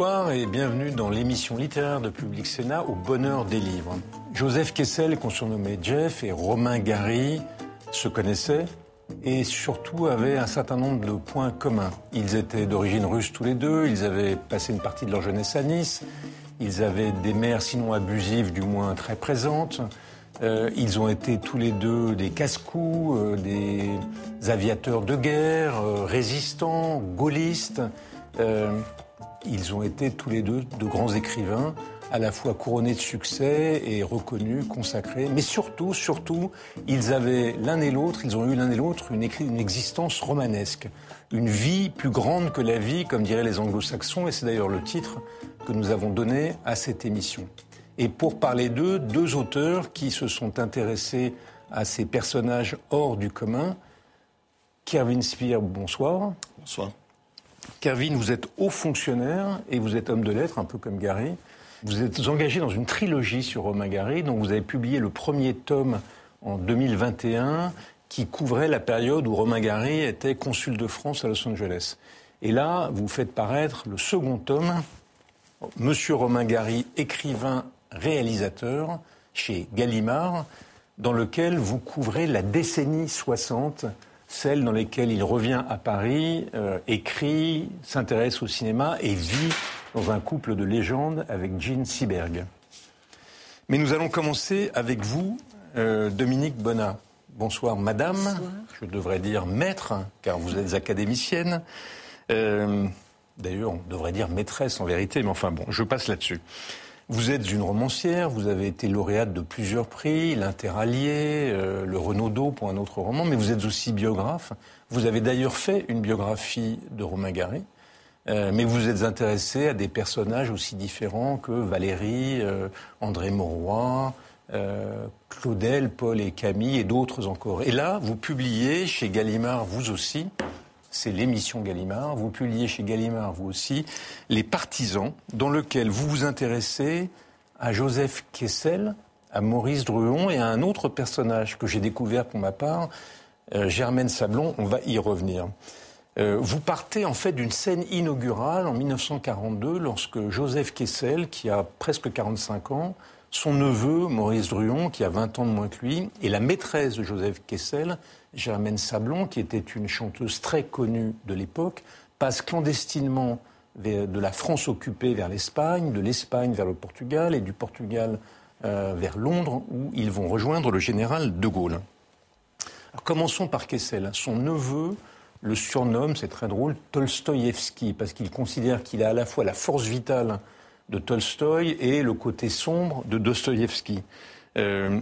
Bonsoir et bienvenue dans l'émission littéraire de Public Sénat au bonheur des livres. Joseph Kessel, qu'on surnommait Jeff, et Romain Gary se connaissaient et surtout avaient un certain nombre de points communs. Ils étaient d'origine russe tous les deux, ils avaient passé une partie de leur jeunesse à Nice, ils avaient des mères sinon abusives, du moins très présentes. Euh, ils ont été tous les deux des casse-coups, euh, des aviateurs de guerre, euh, résistants, gaullistes. Ils ont été tous les deux de grands écrivains, à la fois couronnés de succès et reconnus, consacrés. Mais surtout, surtout, ils avaient l'un et l'autre, ils ont eu l'un et l'autre une, existence romanesque, une vie plus grande que la vie, comme diraient les anglo-saxons, et c'est d'ailleurs le titre que nous avons donné à cette émission. Et pour parler d'eux, deux auteurs qui se sont intéressés à ces personnages hors du commun. Kervin Spear, bonsoir. Bonsoir. Kervin, vous êtes haut fonctionnaire et vous êtes homme de lettres, un peu comme Gary. Vous êtes engagé dans une trilogie sur Romain Gary, dont vous avez publié le premier tome en 2021 qui couvrait la période où Romain Gary était consul de France à Los Angeles. Et là, vous faites paraître le second tome, Monsieur Romain Gary, écrivain, réalisateur, chez Gallimard, dans lequel vous couvrez la décennie 60 celles dans lesquelles il revient à Paris, euh, écrit, s'intéresse au cinéma et vit dans un couple de légende avec Jean Seberg. Mais nous allons commencer avec vous, euh, Dominique Bonnat. Bonsoir, madame. Bonsoir. Je devrais dire maître, car vous êtes académicienne. Euh, D'ailleurs, on devrait dire maîtresse en vérité, mais enfin bon, je passe là-dessus. Vous êtes une romancière, vous avez été lauréate de plusieurs prix, l'Interallié, euh, le Renaudot pour un autre roman, mais vous êtes aussi biographe. Vous avez d'ailleurs fait une biographie de Romain Gary, euh, mais vous êtes intéressé à des personnages aussi différents que Valérie, euh, André Mauroy, euh, Claudel, Paul et Camille et d'autres encore. Et là, vous publiez chez Gallimard, vous aussi, c'est l'émission Gallimard. Vous publiez chez Gallimard, vous aussi, Les Partisans, dans lequel vous vous intéressez à Joseph Kessel, à Maurice Druon et à un autre personnage que j'ai découvert pour ma part, euh, Germaine Sablon. On va y revenir. Euh, vous partez en fait d'une scène inaugurale en 1942 lorsque Joseph Kessel, qui a presque 45 ans, son neveu, Maurice Druon, qui a 20 ans de moins que lui, et la maîtresse de Joseph Kessel, Germaine Sablon, qui était une chanteuse très connue de l'époque, passe clandestinement de la France occupée vers l'Espagne, de l'Espagne vers le Portugal et du Portugal euh, vers Londres, où ils vont rejoindre le général de Gaulle. Alors, commençons par Kessel. Son neveu le surnomme, c'est très drôle, Tolstoïevski, parce qu'il considère qu'il a à la fois la force vitale de Tolstoï et le côté sombre de Dostoïevski. Euh,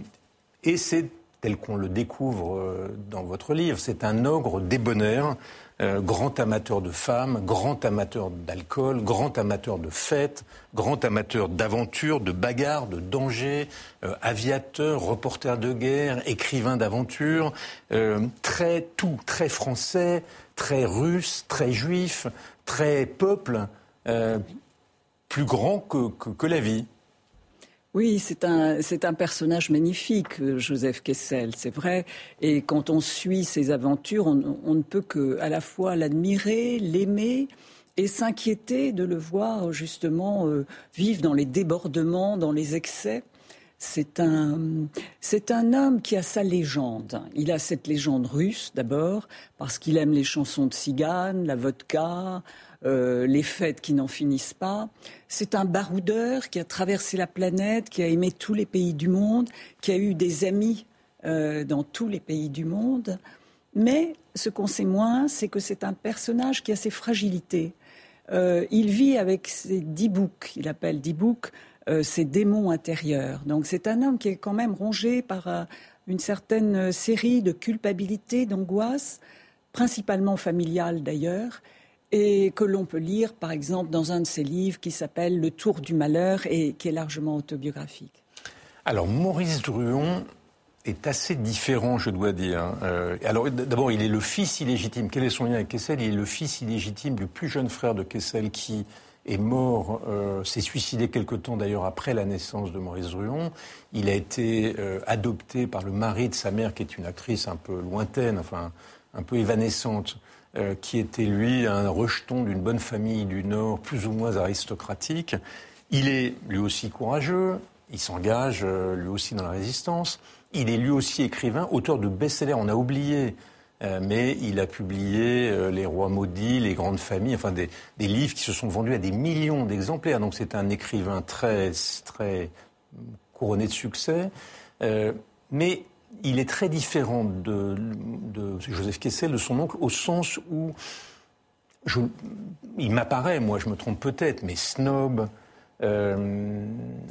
et c'est tel qu'on le découvre euh, dans votre livre. C'est un ogre débonnaire, euh, grand amateur de femmes, grand amateur d'alcool, grand amateur de fêtes, grand amateur d'aventure, de bagarres, de dangers, euh, aviateur, reporter de guerre, écrivain d'aventure, euh, très tout, très français, très russe, très juif, très peuple, euh, plus grand que, la vie. Oui, c'est un, c'est un personnage magnifique, Joseph Kessel, c'est vrai. Et quand on suit ses aventures, on, on ne peut que à la fois l'admirer, l'aimer et s'inquiéter de le voir justement euh, vivre dans les débordements, dans les excès. C'est un, c'est un homme qui a sa légende. Il a cette légende russe d'abord, parce qu'il aime les chansons de Cigane, la vodka, euh, les fêtes qui n'en finissent pas. C'est un baroudeur qui a traversé la planète, qui a aimé tous les pays du monde, qui a eu des amis euh, dans tous les pays du monde. Mais ce qu'on sait moins, c'est que c'est un personnage qui a ses fragilités. Euh, il vit avec ses dix boucs, il appelle dix boucs, ses démons intérieurs. Donc c'est un homme qui est quand même rongé par une certaine série de culpabilités, d'angoisses, principalement familiales d'ailleurs, et que l'on peut lire par exemple dans un de ses livres qui s'appelle Le Tour du Malheur et qui est largement autobiographique. Alors Maurice Druon est assez différent, je dois dire. Euh, alors d'abord, il est le fils illégitime. Quel est son lien avec Kessel? Il est le fils illégitime du plus jeune frère de Kessel qui est mort, euh, s'est suicidé quelque temps d'ailleurs après la naissance de Maurice Druon. Il a été euh, adopté par le mari de sa mère, qui est une actrice un peu lointaine, enfin un peu évanescente, euh, qui était lui un rejeton d'une bonne famille du Nord, plus ou moins aristocratique. Il est lui aussi courageux, il s'engage lui aussi dans la résistance. Il est lui aussi écrivain, auteur de best-sellers. On a oublié euh, mais il a publié euh, Les Rois maudits, Les Grandes Familles, enfin des, livres qui se sont vendus à des millions d'exemplaires. Donc c'est un écrivain très, très couronné de succès. Euh, mais il est très différent de, Joseph Kessel, de son oncle, au sens où il m'apparaît, moi je me trompe peut-être, mais snob, euh,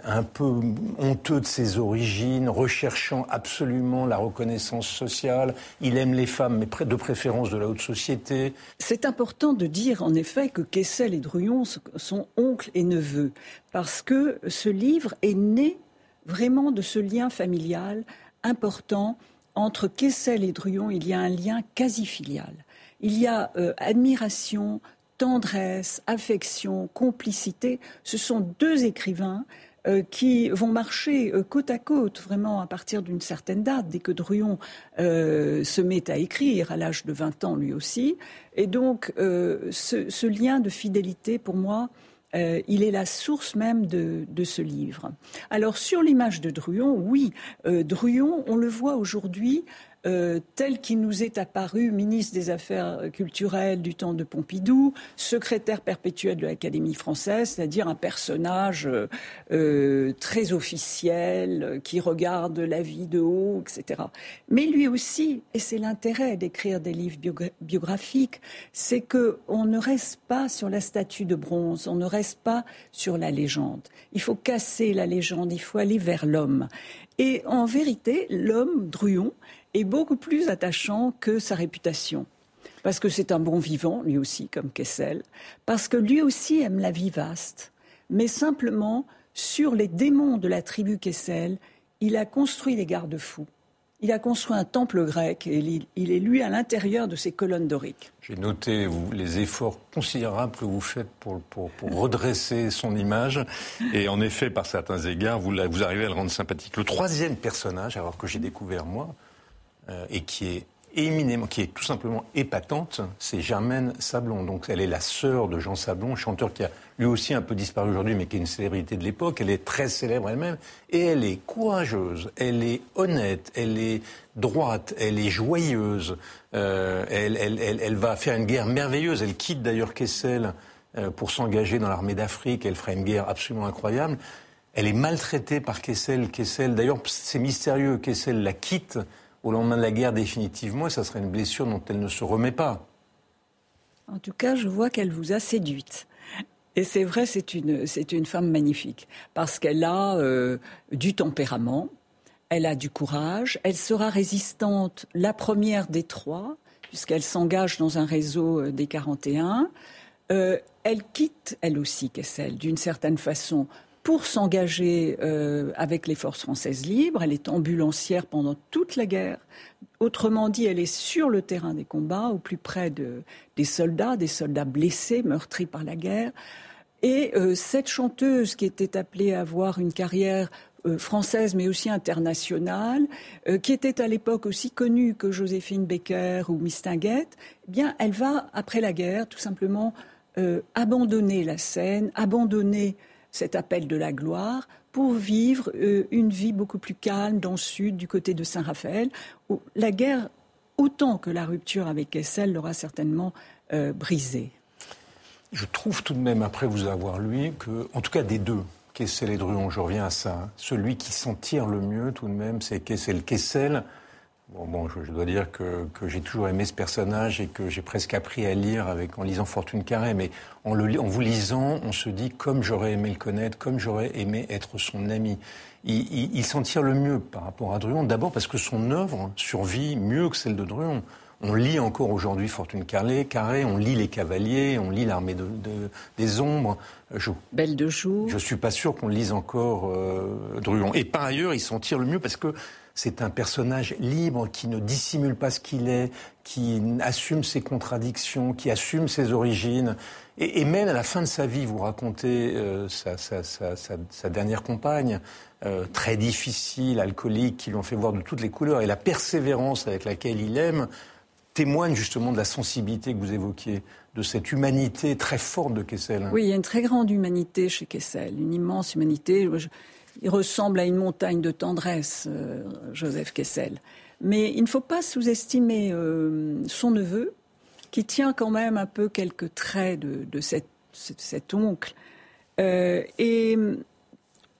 un peu honteux de ses origines, recherchant absolument la reconnaissance sociale. Il aime les femmes, mais de préférence de la haute société. C'est important de dire en effet que Kessel et Druon sont oncles et neveux, parce que ce livre est né vraiment de ce lien familial important entre Kessel et Druon. Il y a un lien quasi filial. Il y a euh, admiration, tendresse, affection, complicité, ce sont deux écrivains euh, qui vont marcher euh, côte à côte, vraiment à partir d'une certaine date, dès que Druon se met à écrire, à l'âge de 20 ans lui aussi. Et donc, ce, lien de fidélité, pour moi, il est la source même de, ce livre. Alors, sur l'image de Druon, oui, Druon, on le voit aujourd'hui euh, tel qu'il nous est apparu ministre des Affaires culturelles du temps de Pompidou, secrétaire perpétuel de l'Académie française, c'est-à-dire un personnage euh, euh, très officiel, qui regarde la vie de haut, etc. Mais lui aussi, et c'est l'intérêt d'écrire des livres biographiques, c'est qu'on ne reste pas sur la statue de bronze, on ne reste pas sur la légende. Il faut casser la légende, il faut aller vers l'homme. Et en vérité, l'homme, Druon, est beaucoup plus attachant que sa réputation. Parce que c'est un bon vivant, lui aussi, comme Kessel. Parce que lui aussi aime la vie vaste. Mais simplement, sur les démons de la tribu Kessel, il a construit des garde-fous. Il a construit un temple grec et il est lui à l'intérieur de ces colonnes doriques. J'ai noté les efforts considérables que vous faites pour, redresser son image. Et en effet, par certains égards, vous, vous arrivez à le rendre sympathique. Le troisième personnage, alors que j'ai découvert moi, euh, et qui est éminemment, qui est tout simplement épatante, c'est Germaine Sablon. Donc elle est la sœur de Jean Sablon, chanteur qui a lui aussi un peu disparu aujourd'hui, mais qui est une célébrité de l'époque. Elle est très célèbre elle-même, et elle est courageuse, elle est honnête, elle est droite, elle est joyeuse. Euh, elle, elle, va faire une guerre merveilleuse. Elle quitte d'ailleurs Kessel euh, pour s'engager dans l'armée d'Afrique. Elle fera une guerre absolument incroyable. Elle est maltraitée par Kessel. Kessel, d'ailleurs, c'est mystérieux. Kessel la quitte au lendemain de la guerre définitivement, ça serait une blessure dont elle ne se remet pas. En tout cas, je vois qu'elle vous a séduite. Et c'est vrai, c'est une, c'est une femme magnifique, parce qu'elle a euh, du tempérament, elle a du courage, elle sera résistante, la première des trois, puisqu'elle s'engage dans un réseau euh, des 41. Euh, elle quitte, elle aussi, Kessel, d'une certaine façon, pour s'engager euh, avec les forces françaises libres. Elle est ambulancière pendant toute la guerre. Autrement dit, elle est sur le terrain des combats, au plus près de, des soldats, des soldats blessés, meurtris par la guerre. Et euh, cette chanteuse qui était appelée à avoir une carrière euh, française mais aussi internationale, qui était à l'époque aussi connue que Joséphine Baker ou Mistinguett, eh bien, elle va, après la guerre, tout simplement abandonner la scène, abandonner cet appel de la gloire pour vivre euh, une vie beaucoup plus calme dans le sud, du côté de Saint-Raphaël, où la guerre, autant que la rupture avec Kessel, l'aura certainement euh, brisée. Je trouve tout de même, après vous avoir lu, que, en tout cas des deux, Kessel et Druon, je reviens à ça, celui qui s'en tire le mieux tout de même, c'est Kessel. Kessel, Bon, bon je, dois dire que, que j'ai toujours aimé ce personnage et que j'ai presque appris à lire avec, en lisant Fortune Carré. Mais en, le, en vous lisant, on se dit comme j'aurais aimé le connaître, comme j'aurais aimé être son ami. Il, il, il s'en tire le mieux par rapport à Druon. D'abord parce que son œuvre survit mieux que celle de Druon. On lit encore aujourd'hui Fortune Carré, on lit Les Cavaliers, on lit L'Armée des Ombres. Je, Belle de jour. Je suis pas sûr qu'on lise encore euh, Druon. Et par ailleurs, il s'en tire le mieux parce que c'est un personnage libre qui ne dissimule pas ce qu'il est, qui assume ses contradictions, qui assume ses origines. Et, même à la fin de sa vie, vous racontez euh, sa, dernière compagne, euh, très difficile, alcoolique, qui lui ont fait voir de toutes les couleurs. Et la persévérance avec laquelle il aime témoigne justement de la sensibilité que vous évoquiez, de cette humanité très forte de Kessel. Oui, il y a une très grande humanité chez Kessel, une immense humanité. Il ressemble à une montagne de tendresse, euh, Joseph Kessel. Mais il ne faut pas sous-estimer euh, son neveu, qui tient quand même un peu quelques traits de, cet oncle. Euh, et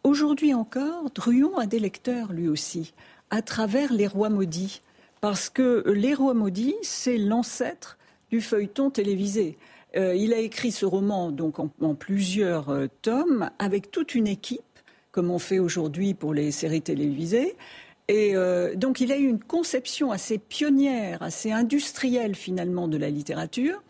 aujourd'hui encore, Druon a des lecteurs lui aussi, à travers Les Rois Maudits. Parce que Les Rois Maudits, c'est l'ancêtre du feuilleton télévisé. il a écrit ce roman donc en plusieurs tomes avec toute une équipe comme on fait aujourd'hui pour les séries télévisées. Et euh, donc il a eu une conception assez pionnière, assez industrielle finalement de la littérature.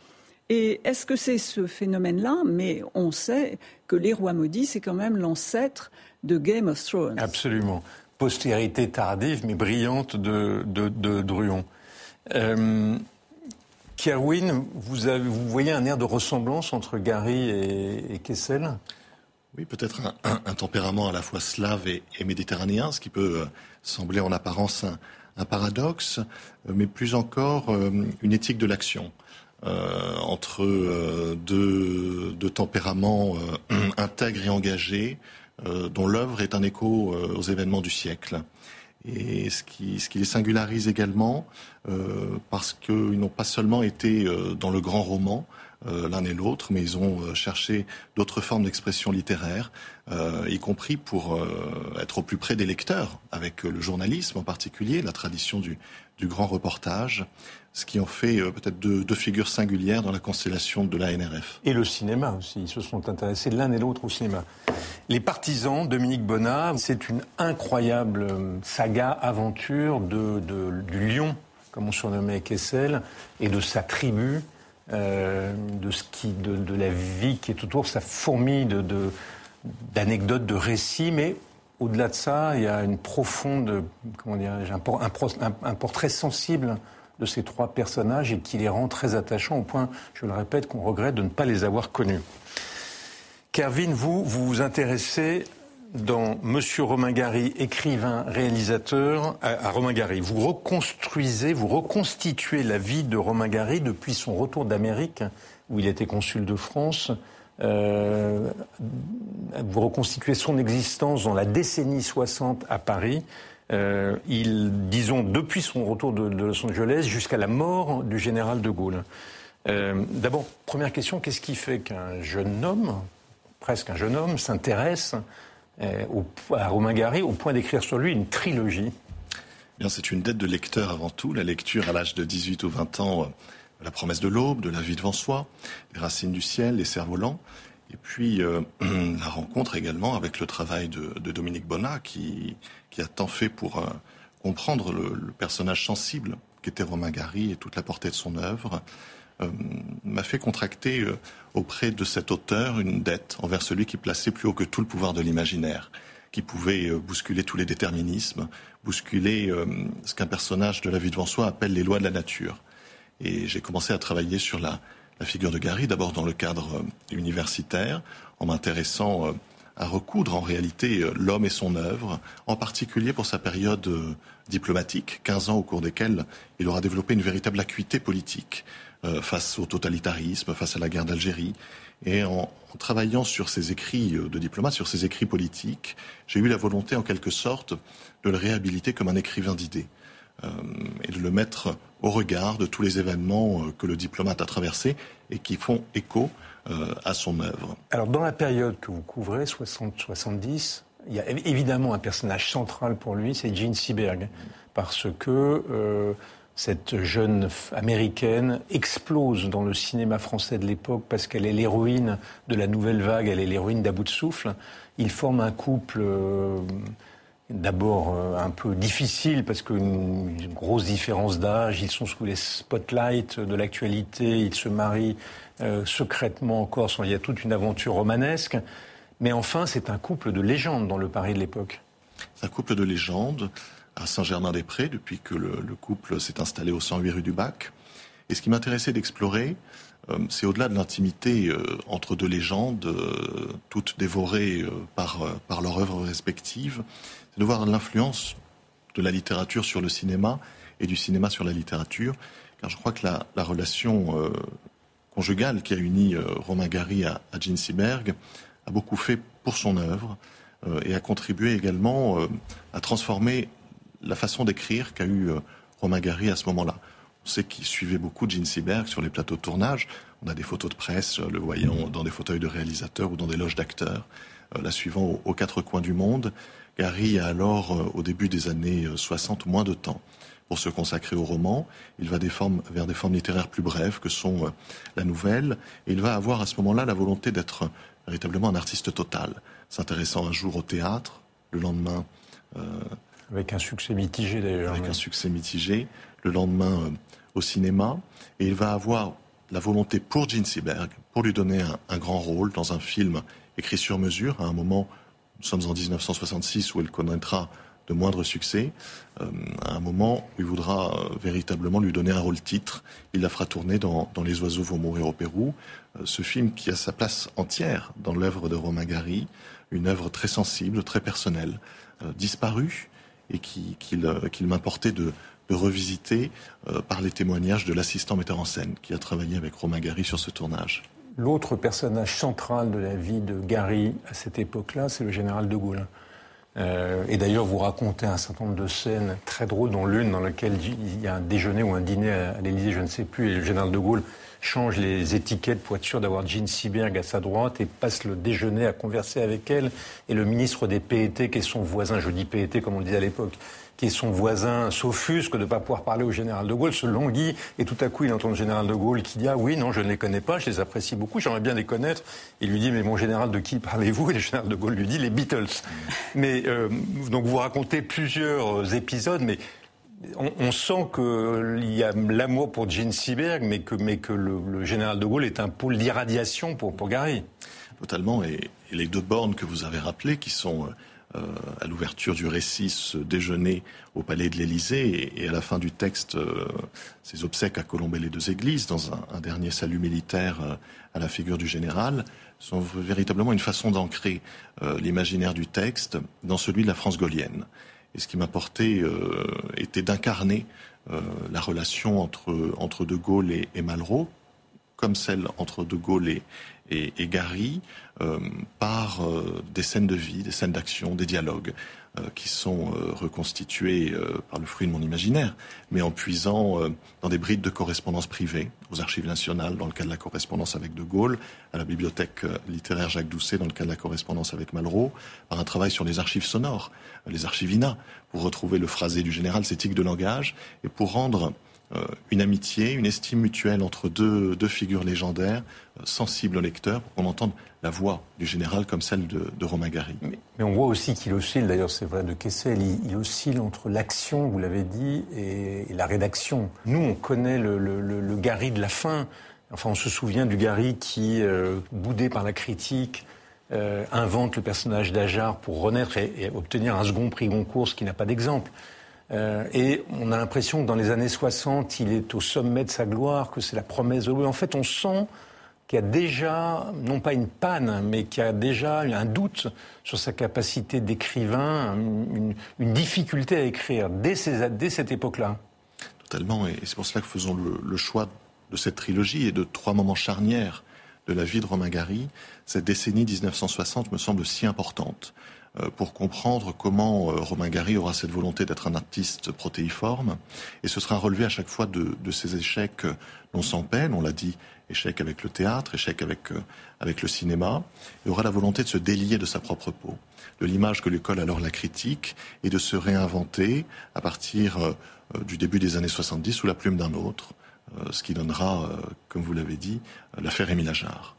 Et est-ce que c'est ce phénomène-là? Mais on sait que Les Rois Maudits, c'est quand même l'ancêtre de Game of Thrones. Absolument. Postérité tardive mais brillante de, de, Druon. Euh, Kerwin, vous, vous voyez un air de ressemblance entre Gary et, et Kessel? Oui, peut-être un, tempérament à la fois slave et, méditerranéen, ce qui peut euh, sembler en apparence un, paradoxe, euh, mais plus encore euh, une éthique de l'action. entre deux, tempéraments intègres et engagés, dont l'œuvre est un écho aux événements du siècle. Et ce qui, ce qui les singularise également, parce qu'ils n'ont pas seulement été dans le grand roman, euh, l'un et l'autre, mais ils ont euh, cherché d'autres formes d'expression littéraire, euh, y compris pour être au plus près des lecteurs, avec le journalisme en particulier, la tradition du, du grand reportage, ce qui en fait peut-être deux, deux, figures singulières dans la constellation de la NRF. Et le cinéma aussi, ils se sont intéressés l'un et l'autre au cinéma. Les partisans, Dominique Bonnat, c'est une incroyable saga, aventure de, de, du lion, comme on surnommait Kessel, et de sa tribu. Euh, de, ce qui, de, la vie qui est autour, sa fourmille d'anecdotes, de, récits, mais au-delà de ça, il y a une profonde, comment dirais-je, un, portrait sensible de ces trois personnages et qui les rend très attachants au point, je le répète, qu'on regrette de ne pas les avoir connus. Kervin, vous, vous vous intéressez dans Monsieur Romain Gary, écrivain, réalisateur, à, Romain Gary. Vous reconstruisez, vous reconstituez la vie de Romain Gary depuis son retour d'Amérique, où il était consul de France. Euh, vous reconstituez son existence dans la décennie 60 à Paris. Euh, disons, depuis son retour de, Los Angeles jusqu'à la mort du général de Gaulle. Euh, d'abord, première question, qu'est-ce qui fait qu'un jeune homme, presque un jeune homme, s'intéresse euh, à Romain Gary au point d'écrire sur lui une trilogie c'est une dette de lecteur avant tout. La lecture à l'âge de 18 ou 20 ans, euh, La promesse de l'aube, de la vie devant soi, Les racines du ciel, Les cerfs-volants. Et puis euh, la rencontre également avec le travail de, Dominique Bonnat qui, a tant fait pour comprendre le, personnage sensible qu'était Romain Gary et toute la portée de son œuvre. Euh, m'a fait contracter euh, auprès de cet auteur une dette envers celui qui plaçait plus haut que tout le pouvoir de l'imaginaire, qui pouvait euh, bousculer tous les déterminismes, bousculer ce qu'un personnage de la vie devant soi appelle les lois de la nature. Et j'ai commencé à travailler sur la, la figure de Gary, d'abord dans le cadre universitaire, en m'intéressant à recoudre en réalité l'homme et son œuvre, en particulier pour sa période diplomatique, 15 ans au cours desquels il aura développé une véritable acuité politique. Euh, face au totalitarisme, face à la guerre d'Algérie. Et en, travaillant sur ces écrits euh, de diplomate, sur ces écrits politiques, j'ai eu la volonté, en quelque sorte, de le réhabiliter comme un écrivain d'idées euh, et de le mettre au regard de tous les événements que le diplomate a traversés et qui font écho à son œuvre. Alors, dans la période que vous couvrez, 60-70, il y a évidemment un personnage central pour lui, c'est Jean Seberg, parce que cette jeune américaine explose dans le cinéma français de l'époque parce qu'elle est l'héroïne de la nouvelle vague, elle est l'héroïne d'À bout de souffle. Ils forment un couple euh, d'abord un peu difficile parce qu'une une grosse différence d'âge, ils sont sous les spotlights de l'actualité, ils se marient secrètement encore, il y a toute une aventure romanesque. Mais enfin, c'est un couple de légende dans le Paris de l'époque. Un couple de légende à Saint-Germain-des-Prés depuis que le, couple s'est installé au 108 rue du Bac. Et ce qui m'intéressait d'explorer, euh, c'est au-delà de l'intimité euh, entre deux légendes, euh, toutes dévorées par, par leur œuvre respective, c'est de voir l'influence de la littérature sur le cinéma et du cinéma sur la littérature. Car je crois que la, la relation conjugale qui a uni Romain Gary à, à Gene Seberg a beaucoup fait pour son œuvre et a contribué également à transformer la façon d'écrire qu'a eu Romain Gary à ce moment-là. On sait qu'il suivait beaucoup Gene Seberg sur les plateaux de tournage. On a des photos de presse le voyant dans des fauteuils de réalisateurs ou dans des loges d'acteurs, euh, la suivant aux, quatre coins du monde. Gary a alors, euh, au début des années 60, euh, moins de temps pour se consacrer au roman. Il va des formes, vers des formes littéraires plus brèves que sont la nouvelle. Et il va avoir à ce moment-là la volonté d'être véritablement un artiste total, s'intéressant un jour au théâtre, le lendemain. Avec un succès mitigé d'ailleurs. Avec un succès mitigé. Le lendemain au cinéma. Et il va avoir la volonté pour Gene Seberg, pour lui donner un, grand rôle dans un film écrit sur mesure, à un moment, nous sommes en 1966, où elle connaîtra de moindres succès, euh, à un moment où il voudra euh, véritablement lui donner un rôle titre. Il la fera tourner dans, Les oiseaux vont mourir au Pérou, euh, ce film qui a sa place entière dans l'œuvre de Romain Gary, une œuvre très sensible, très personnelle, disparue, et qu'il qui, m'importait de, de revisiter euh, par les témoignages de l'assistant metteur en scène qui a travaillé avec Romain Gary sur ce tournage. L'autre personnage central de la vie de Gary à cette époque-là, c'est le général de Gaulle. Euh, et d'ailleurs, vous racontez un certain nombre de scènes très drôles, dont l'une dans laquelle il y a un déjeuner ou un dîner à, l'Élysée, je ne sais plus, et le général de Gaulle change les étiquettes pour être sûr d'avoir Jean Seberg à sa droite et passe le déjeuner à converser avec elle. Et le ministre des PET, qui est son voisin, je dis PET comme on le disait à l'époque, qui est son voisin, s'offusque de ne pas pouvoir parler au général de Gaulle, se languit, et tout à coup il entend le général de Gaulle qui dit Ah oui, non, je ne les connais pas, je les apprécie beaucoup, j'aimerais bien les connaître. Il lui dit Mais mon général, de qui parlez-vous? Et le général de Gaulle lui dit Les Beatles. Mais euh, donc vous racontez plusieurs épisodes, mais on, sent qu'il y a l'amour pour Gene Seberg, mais que, mais que le, général de Gaulle est un pôle d'irradiation pour, pour Gary. Totalement, et, et, les deux bornes que vous avez rappelées, qui sont euh, euh, à l'ouverture du récit ce déjeuner au palais de l'Élysée et, à la fin du texte euh, ses obsèques à Colombey les deux églises dans un, dernier salut militaire euh, à la figure du général sont véritablement une façon d'ancrer l'imaginaire du texte dans celui de la France gaulienne. Et ce qui m'a porté était d'incarner la relation entre, entre De Gaulle et, et Malraux, comme celle entre De Gaulle et, Gary euh, par euh, des scènes de vie, des scènes d'action, des dialogues euh, qui sont reconstitués par le fruit de mon imaginaire, mais en puisant dans des brides de correspondance privée, aux archives nationales dans le cas de la correspondance avec De Gaulle, à la bibliothèque littéraire Jacques Doucet dans le cas de la correspondance avec Malraux, par un travail sur les archives sonores, les archivina, pour retrouver le phrasé du général, ses tics de langage, et pour rendre une amitié, une estime mutuelle entre deux, deux figures légendaires, euh, sensibles au lecteur, pour qu'on entende la voix du général comme celle de, Romain Gary. Mais, on voit aussi qu'il oscille, d'ailleurs c'est vrai de Kessel, il, oscille entre l'action, vous l'avez dit, et, la rédaction. Nous, on connaît le, le, le, Gary de la fin. Enfin, on se souvient du Gary qui, euh, boudé par la critique, invente le personnage d'Ajar pour renaître et, et, obtenir un second prix Goncourt, ce qui n'a pas d'exemple. Euh, et on a l'impression que dans les années 60, il est au sommet de sa gloire, que c'est la promesse de Louis. En fait, on sent qu'il y a déjà, non pas une panne, mais qu'il y a déjà un doute sur sa capacité d'écrivain, une, difficulté à écrire dès, cette époque-là. Totalement, et c'est pour cela que faisons le, le, choix de cette trilogie et de trois moments charnières de la vie de Romain Gary. Cette décennie 1960 me semble si importante. Euh, pour comprendre comment euh, Romain Gary aura cette volonté d'être un artiste protéiforme. Et ce sera relevé à chaque fois de, de ses échecs non sans peine, on l'a dit, échec avec le théâtre, échec avec, euh, avec le cinéma. Il aura la volonté de se délier de sa propre peau, de l'image que lui colle alors la critique, et de se réinventer à partir du début des années 70 sous la plume d'un autre, ce qui donnera, comme vous l'avez dit, l'affaire Émile Ajar.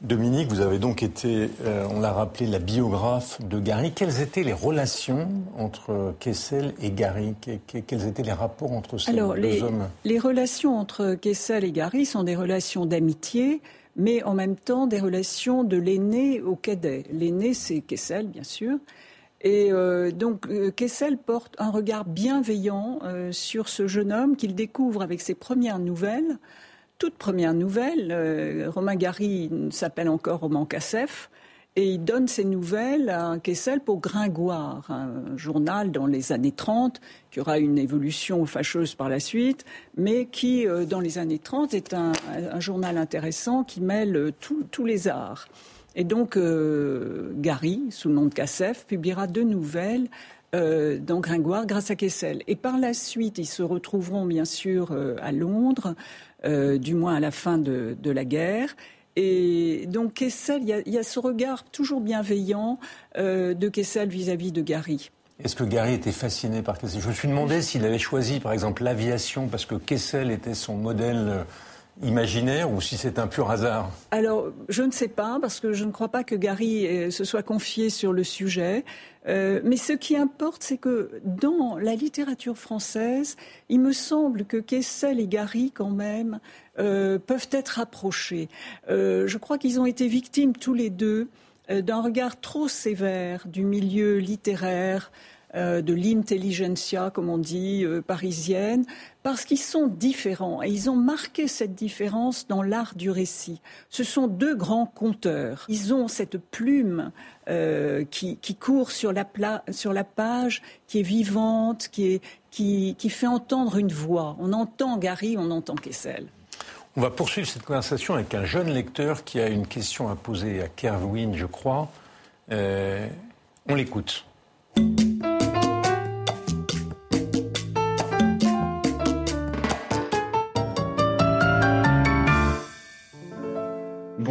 Dominique, vous avez donc été, euh, on l'a rappelé, la biographe de Gary. Quelles étaient les relations entre Kessel et Gary? Quels étaient les rapports entre ces deux les, hommes? Les relations entre Kessel et Gary sont des relations d'amitié, mais en même temps des relations de l'aîné au cadet. L'aîné, c'est Kessel, bien sûr. Et euh, donc euh, Kessel porte un regard bienveillant sur ce jeune homme qu'il découvre avec ses premières nouvelles toute première nouvelle, euh, Romain Gary s'appelle encore Roman Cassef, et il donne ses nouvelles à Kessel pour Gringoire, un journal dans les années 30 qui aura une évolution fâcheuse par la suite, mais qui, euh, dans les années 30, est un, journal intéressant qui mêle tous les arts. Et donc, euh, Gary, sous le nom de Cassef, publiera deux nouvelles dans Gringoire grâce à Kessel. Et par la suite, ils se retrouveront bien sûr à Londres euh, du moins à la fin de, la guerre. Et donc Kessel, il y, a ce regard toujours bienveillant euh, de Kessel vis-à-vis de Gary. Est-ce que Gary était fasciné par Kessel? Je me suis demandé s'il avait choisi, par exemple, l'aviation parce que Kessel était son modèle euh, imaginaire ou si c'est un pur hasard? Alors, je ne sais pas, parce que je ne crois pas que Gary se soit confié sur le sujet. Euh, mais ce qui importe, c'est que dans la littérature française, il me semble que Kessel et Gary, quand même, euh, peuvent être approchés. je crois qu'ils ont été victimes tous les deux d'un regard trop sévère du milieu littéraire, euh, de l'intelligentsia, comme on dit, euh, parisienne, parce qu'ils sont différents et ils ont marqué cette différence dans l'art du récit. Ce sont deux grands conteurs. Ils ont cette plume euh, qui, court sur la, sur la, page, qui est vivante, qui, qui, qui fait entendre une voix. On entend Gary, on entend Kessel. On va poursuivre cette conversation avec un jeune lecteur qui a une question à poser à Kerwin, je crois. on l'écoute.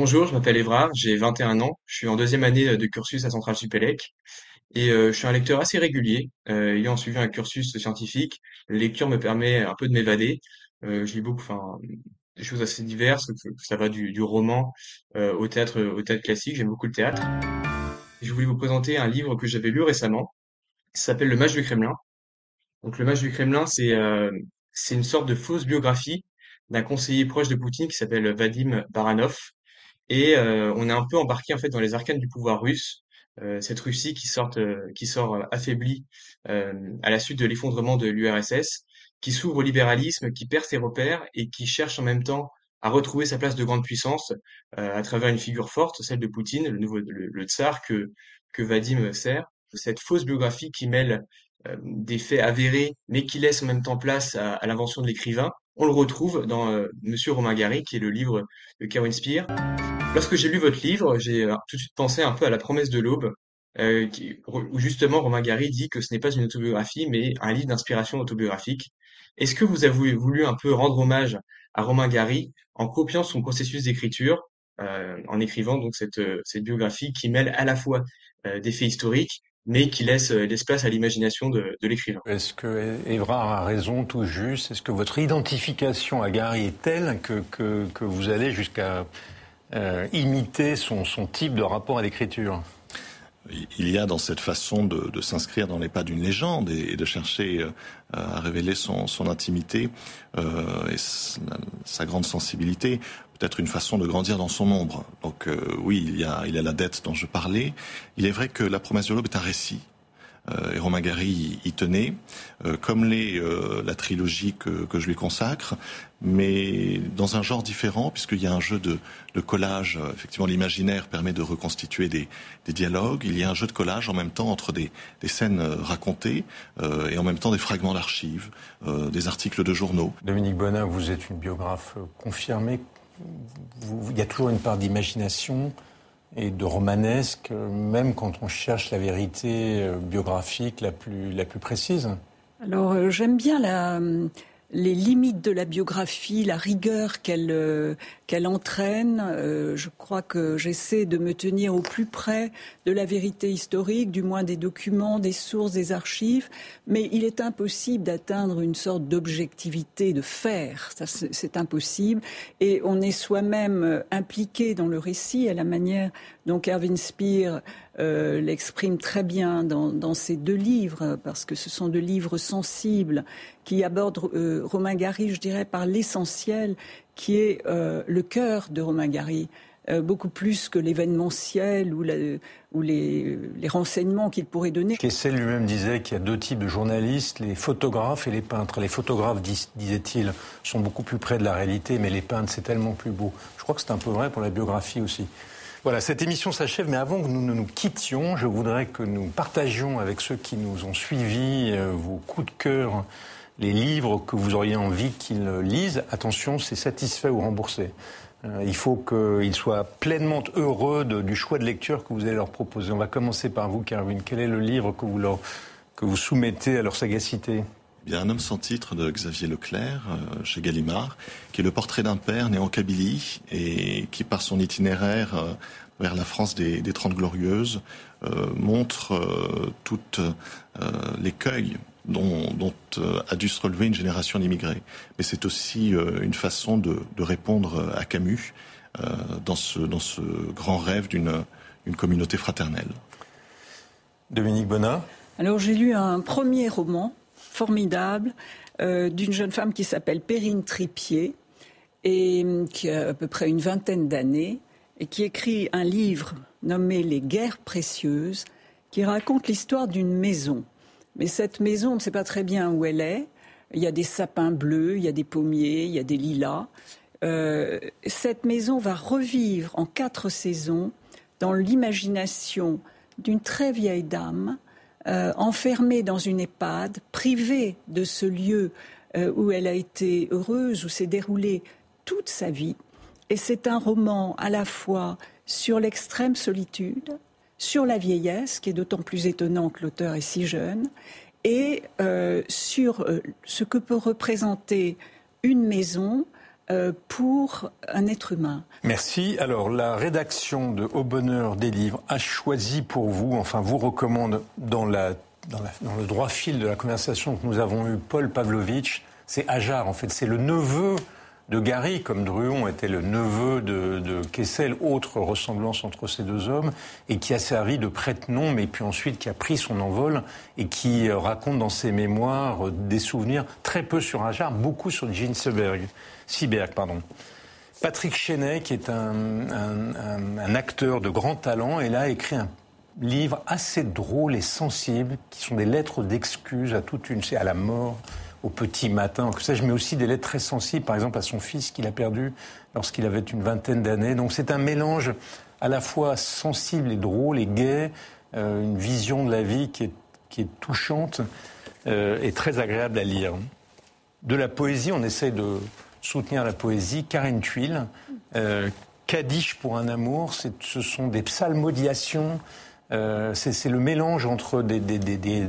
Bonjour, je m'appelle Évrard, j'ai 21 ans, je suis en deuxième année de cursus à Centrale Supélec et euh, je suis un lecteur assez régulier. Euh, ayant suivi un cursus scientifique, la lecture me permet un peu de m'évader. Euh, je lis beaucoup, enfin, des choses assez diverses, ça va du, roman au théâtre, au théâtre classique. J'aime beaucoup le théâtre. je voulais vous présenter un livre que j'avais lu récemment, qui s'appelle Le Mage du Kremlin. Donc, Le Mage du Kremlin, c'est c'est une sorte de fausse biographie d'un conseiller proche de Poutine qui s'appelle Vadim Baranov et euh, on est un peu embarqué en fait dans les arcanes du pouvoir russe, euh, cette Russie qui sort, euh, qui sort affaiblie à la suite de l'effondrement de l'URSS, qui s'ouvre au libéralisme, qui perd ses repères et qui cherche en même temps à retrouver sa place de grande puissance à travers une figure forte, celle de Poutine, le nouveau le, tsar que que Vadim sert. Cette fausse biographie qui mêle des faits avérés, mais qui laisse en même temps place à, à l'invention de l'écrivain. On le retrouve dans Monsieur Romain Gary, qui est le livre de Caroline Spear. Lorsque j'ai lu votre livre, j'ai euh, tout de suite pensé un peu à La promesse de l'aube, euh, où justement Romain Gary dit que ce n'est pas une autobiographie, mais un livre d'inspiration autobiographique. Est-ce que vous avez voulu un peu rendre hommage à Romain Gary en copiant son processus d'écriture, euh, en écrivant donc cette, biographie qui mêle à la fois des faits historiques, mais qui laisse l'espace à l'imagination de, l'écrivain? Est-ce que Évrard a raison tout juste? Est-ce que votre identification à Gary est telle que vous allez jusqu'à euh, imiter son, son type de rapport à l'écriture il y a dans cette façon de, s'inscrire dans les pas d'une légende et, de chercher euh, à révéler son, son intimité euh, et sa, grande sensibilité, peut-être une façon de grandir dans son ombre. Donc oui, il y, a, il y a la dette dont je parlais. Il est vrai que La promesse de l'aube est un récit et Romain Gary y tenait, euh, comme les, euh, la trilogie que, que, je lui consacre, mais dans un genre différent, puisqu'il y a un jeu de, de collage. Effectivement, l'imaginaire permet de reconstituer des, des, dialogues. Il y a un jeu de collage en même temps entre des, des scènes racontées et en même temps des fragments d'archives, des articles de journaux. Dominique Bonin, vous êtes une biographe confirmée. il y a toujours une part d'imagination et de romanesque, même quand on cherche la vérité euh, biographique la plus, la plus précise. Alors euh, j'aime bien la, les limites de la biographie, la rigueur qu'elle euh, qu'elle entraîne. Euh, je crois que j'essaie de me tenir au plus près de la vérité historique, du moins des documents, des sources, des archives. Mais il est impossible d'atteindre une sorte d'objectivité, de faire. C'est impossible. Et on est soi-même euh, impliqué dans le récit à la manière dont Erwin Speer l'exprime très bien dans, dans, ces deux livres, parce que ce sont deux livres sensibles qui abordent euh, Romain Gary, je dirais, par l'essentiel, qui est euh, le cœur de Romain Gary. beaucoup plus que l'événementiel ou, ou les, les, renseignements qu'il pourrait donner. Kessel lui-même disait qu'il y a deux types de journalistes, les photographes et les peintres. Les photographes, disait-il, sont beaucoup plus près de la réalité, mais les peintres, c'est tellement plus beau. Je crois que c'est un peu vrai pour la biographie aussi. Voilà, cette émission s'achève, mais avant que nous ne nous quittions, je voudrais que nous partagions avec ceux qui nous ont suivis euh, vos coups de cœur, les livres que vous auriez envie qu'ils lisent. Attention, c'est satisfait ou remboursé. Euh, il faut qu'ils soient pleinement heureux du choix de lecture que vous allez leur proposer. On va commencer par vous, Carwin. Quel est le livre que vous, soumettez à leur sagacité? Y a un homme sans titre de Xavier Leclerc euh, chez Gallimard, qui est le portrait d'un père né en Kabylie et qui, par son itinéraire euh, vers la France des, des Trente Glorieuses, montre toutes l'écueil dont, dont a dû se relever une génération d'immigrés. Mais c'est aussi une façon de, de, répondre à Camus dans, ce, dans ce grand rêve d'une une communauté fraternelle. Dominique Bonnat Alors j'ai lu un premier roman formidable euh, d'une jeune femme qui s'appelle Perrine Tripier et hum, qui a à peu près une vingtaine d'années et qui écrit un livre nommé Les guerres précieuses qui raconte l'histoire d'une maison. Mais cette maison, on ne sait pas très bien où elle est. Il y a des sapins bleus, il y a des pommiers, il y a des lilas. Euh, cette maison va revivre en quatre saisons dans l'imagination d'une très vieille dame euh, enfermée dans une EHPAD, privée de ce lieu euh, où elle a été heureuse, où s'est déroulée toute sa vie. Et c'est un roman à la fois sur l'extrême solitude, sur la vieillesse, qui est d'autant plus étonnant que l'auteur est si jeune, et euh, sur ce que peut représenter une maison euh, pour un être humain. Merci. Alors, la rédaction de Au Bonheur des Livres a choisi pour vous, enfin, vous recommande dans le droit fil de la conversation que nous avons eue, Paul Pavlovitch. C'est Ajar, en fait. C'est le neveu de Gary, comme Druon était le neveu de, de, Kessel, autre ressemblance entre ces deux hommes, et qui a servi de prête-nom, mais puis ensuite qui a pris son envol et qui euh, raconte dans ses mémoires euh, des souvenirs très peu sur Ajar, beaucoup sur Jean Seberg. Seberg pardon. Patrick Chenet, qui est un, un, un, acteur de grand talent, et là écrit un livre assez drôle et sensible, qui sont des lettres d'excuses à toute une, à la mort, au petit matin, que sais-je, mais aussi des lettres très sensibles, par exemple à son fils qu'il a perdu lorsqu'il avait une vingtaine d'années. Donc c'est un mélange à la fois sensible et drôle et gai, euh, une vision de la vie qui est, touchante euh, et très agréable à lire. De la poésie, on essaie de soutenir la poésie. Karine Tuile, euh, Kaddish pour un amour, ce sont des psalmodiations euh, c'est le mélange entre des, des, des,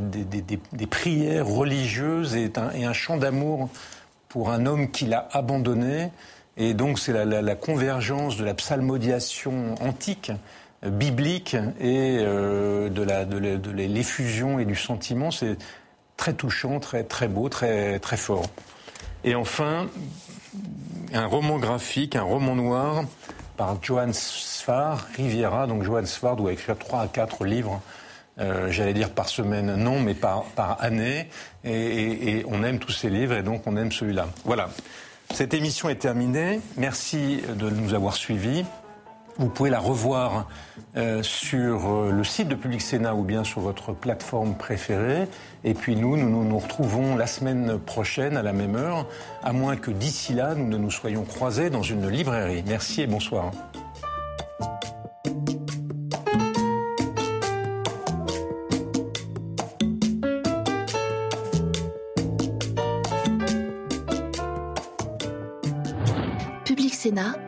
des prières religieuses et un, et un chant d'amour pour un homme qu'il a abandonné. Et donc c'est la, la, la, convergence de la psalmodiation antique, euh, biblique, et euh, de l'effusion de et du sentiment. C'est très touchant, très, très beau, très, très fort. Et enfin, un roman graphique, un roman noir par Johan Sfar, Riviera. Donc Johan Sfar doit écrire 3 à 4 livres, euh, j'allais dire par semaine, non, mais par, par année. Et, et, et, on aime tous ces livres et donc on aime celui-là. Voilà. Cette émission est terminée. Merci de nous avoir suivis. Vous pouvez la revoir euh, sur euh, le site de Public Sénat ou bien sur votre plateforme préférée. Et puis nous, nous, nous nous retrouvons la semaine prochaine à la même heure, à moins que d'ici là, nous ne nous soyons croisés dans une librairie. Merci et bonsoir. en